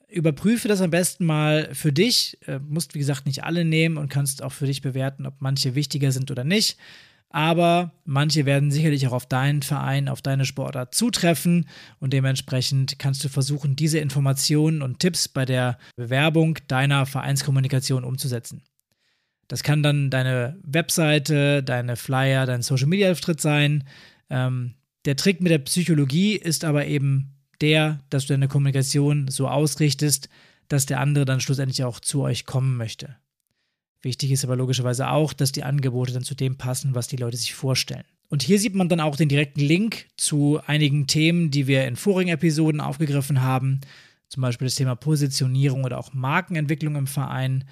überprüfe das am besten mal für dich. Äh, musst, wie gesagt, nicht alle nehmen und kannst auch für dich bewerten, ob manche wichtiger sind oder nicht. Aber manche werden sicherlich auch auf deinen Verein, auf deine Sportart zutreffen und dementsprechend kannst du versuchen, diese Informationen und Tipps bei der Bewerbung deiner Vereinskommunikation umzusetzen. Das kann dann deine Webseite, deine Flyer, dein Social Media Auftritt sein. Ähm, der Trick mit der Psychologie ist aber eben der, dass du deine Kommunikation so ausrichtest, dass der andere dann schlussendlich auch zu euch kommen möchte. Wichtig ist aber logischerweise auch, dass die Angebote dann zu dem passen, was die Leute sich vorstellen. Und hier sieht man dann auch den direkten Link zu einigen Themen, die wir in vorigen Episoden aufgegriffen haben. Zum Beispiel das Thema Positionierung oder auch Markenentwicklung im Verein.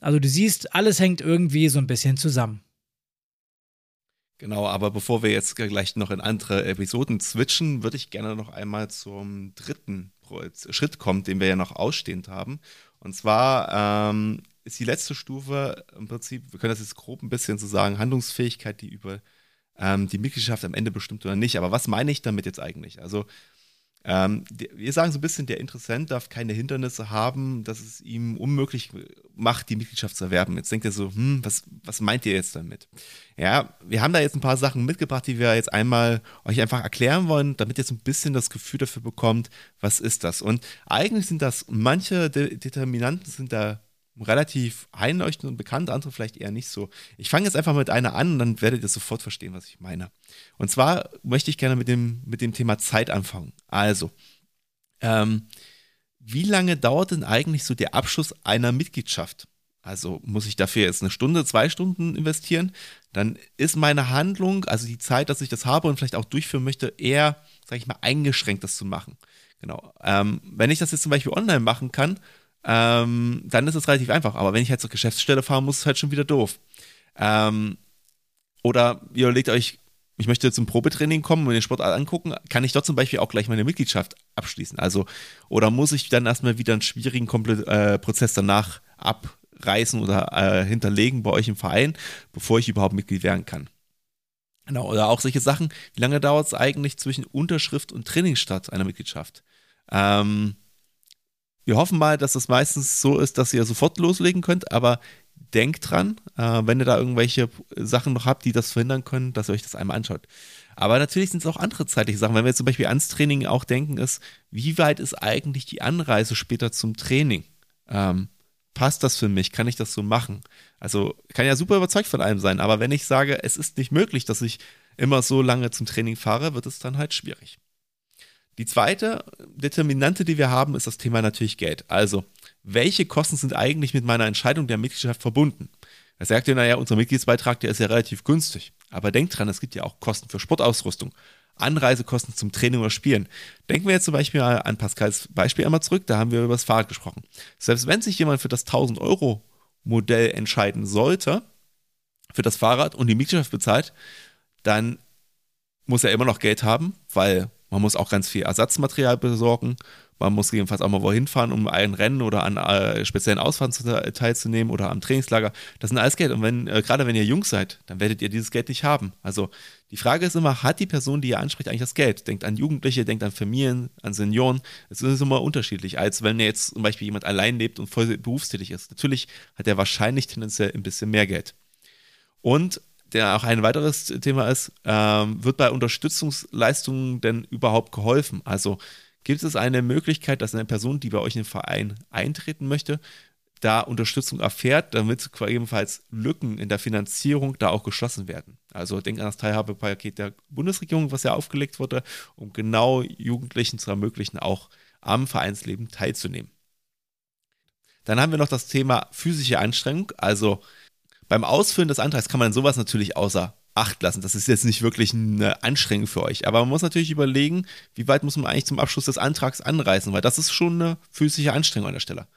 Also du siehst, alles hängt irgendwie so ein bisschen zusammen. Genau, aber bevor wir jetzt gleich noch in andere Episoden switchen, würde ich gerne noch einmal zum dritten Schritt kommen, den wir ja noch ausstehend haben. Und zwar ähm, ist die letzte Stufe im Prinzip, wir können das jetzt grob ein bisschen so sagen, Handlungsfähigkeit, die über ähm, die Mitgliedschaft am Ende bestimmt oder nicht. Aber was meine ich damit jetzt eigentlich? Also ähm, wir sagen so ein bisschen, der Interessent darf keine Hindernisse haben, dass es ihm unmöglich macht, die Mitgliedschaft zu erwerben. Jetzt denkt er so, hm, was, was meint ihr jetzt damit? Ja, wir haben da jetzt ein paar Sachen mitgebracht, die wir jetzt einmal euch einfach erklären wollen, damit ihr so ein bisschen das Gefühl dafür bekommt, was ist das? Und eigentlich sind das, manche De Determinanten sind da relativ einleuchtend und bekannt, andere vielleicht eher nicht so. Ich fange jetzt einfach mit einer an und dann werdet ihr sofort verstehen, was ich meine. Und zwar möchte ich gerne mit dem, mit dem Thema Zeit anfangen. Also, ähm, wie lange dauert denn eigentlich so der Abschluss einer Mitgliedschaft? Also muss ich dafür jetzt eine Stunde, zwei Stunden investieren? Dann ist meine Handlung, also die Zeit, dass ich das habe und vielleicht auch durchführen möchte, eher, sage ich mal, eingeschränkt, das zu machen. Genau. Ähm, wenn ich das jetzt zum Beispiel online machen kann, ähm, dann ist es relativ einfach. Aber wenn ich halt zur Geschäftsstelle fahren muss, ist es halt schon wieder doof. Ähm, oder ihr überlegt euch, ich möchte zum Probetraining kommen und den Sport angucken, kann ich dort zum Beispiel auch gleich meine Mitgliedschaft abschließen? Also, oder muss ich dann erstmal wieder einen schwierigen Komple äh, Prozess danach abreißen oder äh, hinterlegen bei euch im Verein, bevor ich überhaupt Mitglied werden kann? Genau, oder auch solche Sachen, wie lange dauert es eigentlich zwischen Unterschrift und Trainingsstart einer Mitgliedschaft? Ähm, wir hoffen mal, dass es meistens so ist, dass ihr sofort loslegen könnt, aber denkt dran, äh, wenn ihr da irgendwelche Sachen noch habt, die das verhindern können, dass ihr euch das einmal anschaut. Aber natürlich sind es auch andere zeitliche Sachen. Wenn wir jetzt zum Beispiel ans Training auch denken, ist, wie weit ist eigentlich die Anreise später zum Training? Ähm, passt das für mich? Kann ich das so machen? Also kann ja super überzeugt von allem sein, aber wenn ich sage, es ist nicht möglich, dass ich immer so lange zum Training fahre, wird es dann halt schwierig. Die zweite Determinante, die wir haben, ist das Thema natürlich Geld. Also, welche Kosten sind eigentlich mit meiner Entscheidung der Mitgliedschaft verbunden? Er sagt ja, naja, unser Mitgliedsbeitrag, der ist ja relativ günstig. Aber denkt dran, es gibt ja auch Kosten für Sportausrüstung, Anreisekosten zum Training oder Spielen. Denken wir jetzt zum Beispiel an Pascals Beispiel einmal zurück, da haben wir über das Fahrrad gesprochen. Selbst wenn sich jemand für das 1000 Euro Modell entscheiden sollte, für das Fahrrad und die Mitgliedschaft bezahlt, dann muss er immer noch Geld haben, weil man muss auch ganz viel Ersatzmaterial besorgen. Man muss jedenfalls auch mal wohin fahren, um ein Rennen oder an äh, speziellen Ausfahrten teilzunehmen oder am Trainingslager. Das sind alles Geld. Und wenn, äh, gerade wenn ihr jung seid, dann werdet ihr dieses Geld nicht haben. Also die Frage ist immer, hat die Person, die ihr anspricht, eigentlich das Geld? Denkt an Jugendliche, denkt an Familien, an Senioren. Es ist immer unterschiedlich, als wenn jetzt zum Beispiel jemand allein lebt und voll berufstätig ist. Natürlich hat er wahrscheinlich tendenziell ein bisschen mehr Geld. Und der auch ein weiteres Thema ist, ähm, wird bei Unterstützungsleistungen denn überhaupt geholfen? Also gibt es eine Möglichkeit, dass eine Person, die bei euch in den Verein eintreten möchte, da Unterstützung erfährt, damit ebenfalls Lücken in der Finanzierung da auch geschlossen werden. Also denk an das Teilhabepaket der Bundesregierung, was ja aufgelegt wurde, um genau Jugendlichen zu ermöglichen, auch am Vereinsleben teilzunehmen. Dann haben wir noch das Thema physische Anstrengung. Also beim Ausfüllen des Antrags kann man sowas natürlich außer Acht lassen. Das ist jetzt nicht wirklich eine Anstrengung für euch. Aber man muss natürlich überlegen, wie weit muss man eigentlich zum Abschluss des Antrags anreißen, weil das ist schon eine physische Anstrengung an der Stelle.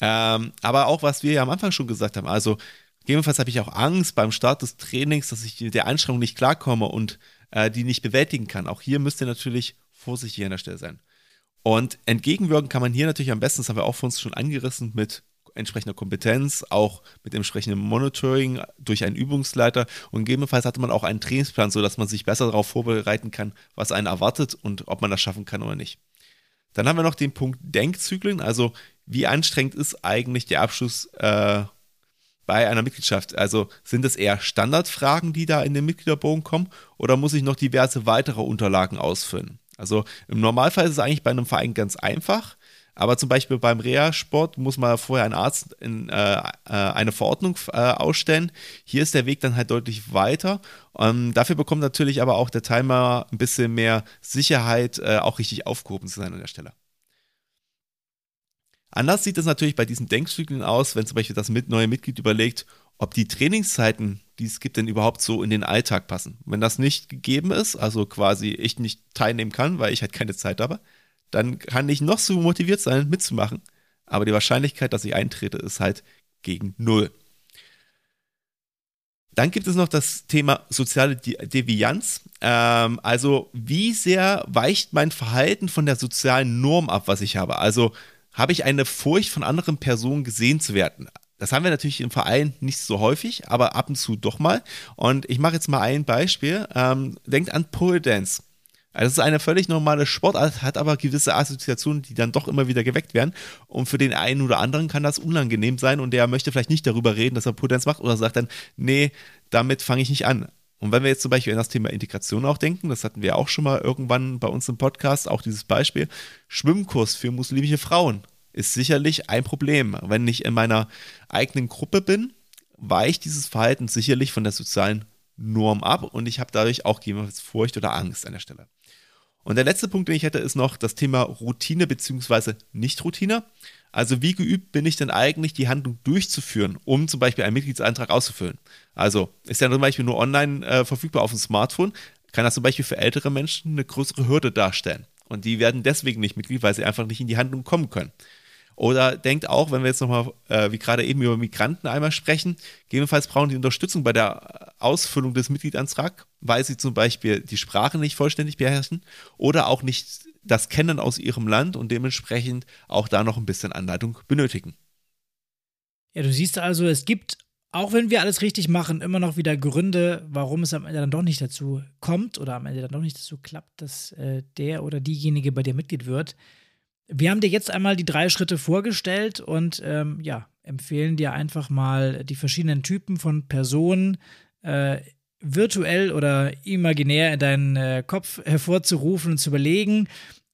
Ähm, aber auch, was wir ja am Anfang schon gesagt haben, also gegebenenfalls habe ich auch Angst beim Start des Trainings, dass ich der Anstrengung nicht klarkomme und äh, die nicht bewältigen kann. Auch hier müsst ihr natürlich vorsichtig an der Stelle sein. Und entgegenwirken kann man hier natürlich am besten, das haben wir auch für uns schon angerissen, mit entsprechender Kompetenz, auch mit entsprechendem Monitoring durch einen Übungsleiter und gegebenenfalls hatte man auch einen Trainingsplan, sodass man sich besser darauf vorbereiten kann, was einen erwartet und ob man das schaffen kann oder nicht. Dann haben wir noch den Punkt Denkzyklen, also wie anstrengend ist eigentlich der Abschluss äh, bei einer Mitgliedschaft? Also sind es eher Standardfragen, die da in den Mitgliederbogen kommen oder muss ich noch diverse weitere Unterlagen ausfüllen? Also im Normalfall ist es eigentlich bei einem Verein ganz einfach. Aber zum Beispiel beim Reha-Sport muss man vorher einen Arzt in, äh, äh, eine Verordnung äh, ausstellen. Hier ist der Weg dann halt deutlich weiter. Ähm, dafür bekommt natürlich aber auch der Timer ein bisschen mehr Sicherheit, äh, auch richtig aufgehoben zu sein an der Stelle. Anders sieht es natürlich bei diesen Denkzyklen aus, wenn zum Beispiel das neue Mitglied überlegt, ob die Trainingszeiten, die es gibt, denn überhaupt so in den Alltag passen. Wenn das nicht gegeben ist, also quasi ich nicht teilnehmen kann, weil ich halt keine Zeit habe, dann kann ich noch so motiviert sein, mitzumachen. Aber die Wahrscheinlichkeit, dass ich eintrete, ist halt gegen null. Dann gibt es noch das Thema soziale Devianz. Ähm, also, wie sehr weicht mein Verhalten von der sozialen Norm ab, was ich habe? Also, habe ich eine Furcht von anderen Personen gesehen zu werden? Das haben wir natürlich im Verein nicht so häufig, aber ab und zu doch mal. Und ich mache jetzt mal ein Beispiel. Ähm, denkt an Pole Dance. Also es ist eine völlig normale Sportart, hat aber gewisse Assoziationen, die dann doch immer wieder geweckt werden. Und für den einen oder anderen kann das unangenehm sein und der möchte vielleicht nicht darüber reden, dass er Potenz macht oder sagt dann, nee, damit fange ich nicht an. Und wenn wir jetzt zum Beispiel an das Thema Integration auch denken, das hatten wir auch schon mal irgendwann bei uns im Podcast, auch dieses Beispiel, Schwimmkurs für muslimische Frauen ist sicherlich ein Problem. Wenn ich in meiner eigenen Gruppe bin, weicht dieses Verhalten sicherlich von der sozialen Norm ab und ich habe dadurch auch gegebenenfalls Furcht oder Angst an der Stelle. Und der letzte Punkt, den ich hätte, ist noch das Thema Routine bzw. Nicht-Routine. Also wie geübt bin ich denn eigentlich, die Handlung durchzuführen, um zum Beispiel einen Mitgliedsantrag auszufüllen? Also ist ja zum Beispiel nur online äh, verfügbar auf dem Smartphone, kann das zum Beispiel für ältere Menschen eine größere Hürde darstellen. Und die werden deswegen nicht Mitglied, weil sie einfach nicht in die Handlung kommen können. Oder denkt auch, wenn wir jetzt nochmal, äh, wie gerade eben über Migranten einmal sprechen, gegebenenfalls brauchen die Unterstützung bei der Ausfüllung des Mitgliedsantrags, weil sie zum Beispiel die Sprache nicht vollständig beherrschen oder auch nicht das Kennen aus ihrem Land und dementsprechend auch da noch ein bisschen Anleitung benötigen. Ja, du siehst also, es gibt, auch wenn wir alles richtig machen, immer noch wieder Gründe, warum es am Ende dann doch nicht dazu kommt oder am Ende dann doch nicht dazu klappt, dass äh, der oder diejenige bei dir Mitglied wird. Wir haben dir jetzt einmal die drei Schritte vorgestellt und ähm, ja, empfehlen dir einfach mal die verschiedenen Typen von Personen äh, virtuell oder imaginär in deinen äh, Kopf hervorzurufen und zu überlegen,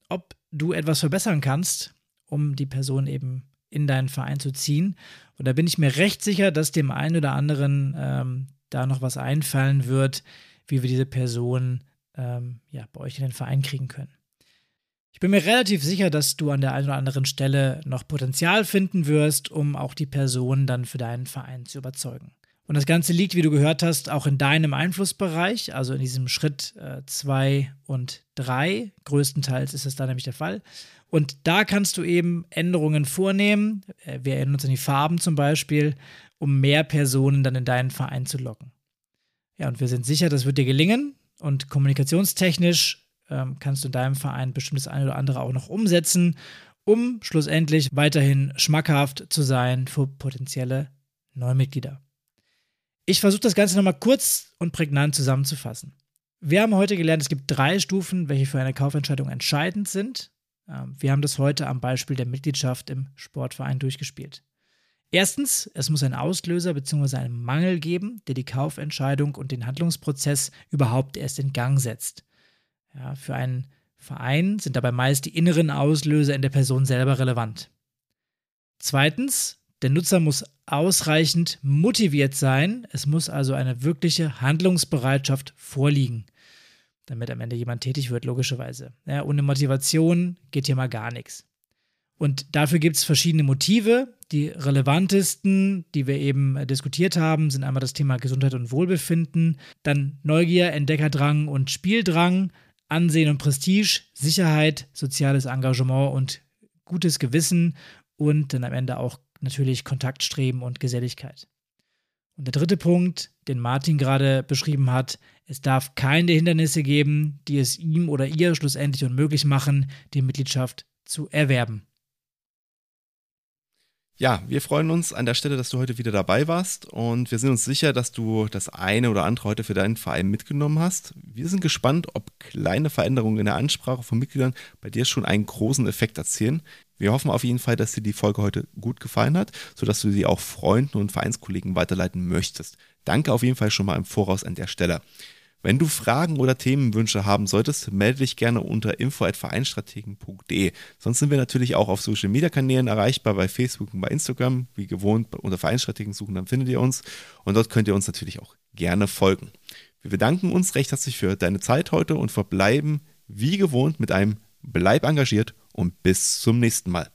ob du etwas verbessern kannst, um die Person eben in deinen Verein zu ziehen. Und da bin ich mir recht sicher, dass dem einen oder anderen ähm, da noch was einfallen wird, wie wir diese Person ähm, ja, bei euch in den Verein kriegen können. Ich bin mir relativ sicher, dass du an der einen oder anderen Stelle noch Potenzial finden wirst, um auch die Person dann für deinen Verein zu überzeugen. Und das Ganze liegt, wie du gehört hast, auch in deinem Einflussbereich, also in diesem Schritt 2 äh, und 3. Größtenteils ist es da nämlich der Fall. Und da kannst du eben Änderungen vornehmen. Äh, wir erinnern uns an die Farben zum Beispiel, um mehr Personen dann in deinen Verein zu locken. Ja, und wir sind sicher, das wird dir gelingen. Und kommunikationstechnisch ähm, kannst du in deinem Verein bestimmt das eine oder andere auch noch umsetzen, um schlussendlich weiterhin schmackhaft zu sein für potenzielle Neumitglieder. Ich versuche das Ganze nochmal kurz und prägnant zusammenzufassen. Wir haben heute gelernt, es gibt drei Stufen, welche für eine Kaufentscheidung entscheidend sind. Ähm, wir haben das heute am Beispiel der Mitgliedschaft im Sportverein durchgespielt. Erstens, es muss einen Auslöser bzw. einen Mangel geben, der die Kaufentscheidung und den Handlungsprozess überhaupt erst in Gang setzt. Ja, für einen Verein sind dabei meist die inneren Auslöser in der Person selber relevant. Zweitens, der Nutzer muss ausreichend motiviert sein. Es muss also eine wirkliche Handlungsbereitschaft vorliegen, damit am Ende jemand tätig wird, logischerweise. Ja, ohne Motivation geht hier mal gar nichts. Und dafür gibt es verschiedene Motive. Die relevantesten, die wir eben diskutiert haben, sind einmal das Thema Gesundheit und Wohlbefinden, dann Neugier, Entdeckerdrang und Spieldrang, Ansehen und Prestige, Sicherheit, soziales Engagement und gutes Gewissen und dann am Ende auch natürlich Kontaktstreben und Geselligkeit. Und der dritte Punkt, den Martin gerade beschrieben hat, es darf keine Hindernisse geben, die es ihm oder ihr schlussendlich unmöglich machen, die Mitgliedschaft zu erwerben. Ja, wir freuen uns an der Stelle, dass du heute wieder dabei warst und wir sind uns sicher, dass du das eine oder andere heute für deinen Verein mitgenommen hast. Wir sind gespannt, ob kleine Veränderungen in der Ansprache von Mitgliedern bei dir schon einen großen Effekt erzielen. Wir hoffen auf jeden Fall, dass dir die Folge heute gut gefallen hat, sodass du sie auch Freunden und Vereinskollegen weiterleiten möchtest. Danke auf jeden Fall schon mal im Voraus an der Stelle. Wenn du Fragen oder Themenwünsche haben solltest, melde dich gerne unter info@vereinstrategen.de. Sonst sind wir natürlich auch auf Social Media Kanälen erreichbar, bei Facebook und bei Instagram. Wie gewohnt, unter Vereinstrategen suchen, dann findet ihr uns. Und dort könnt ihr uns natürlich auch gerne folgen. Wir bedanken uns recht herzlich für deine Zeit heute und verbleiben wie gewohnt mit einem Bleib engagiert und bis zum nächsten Mal.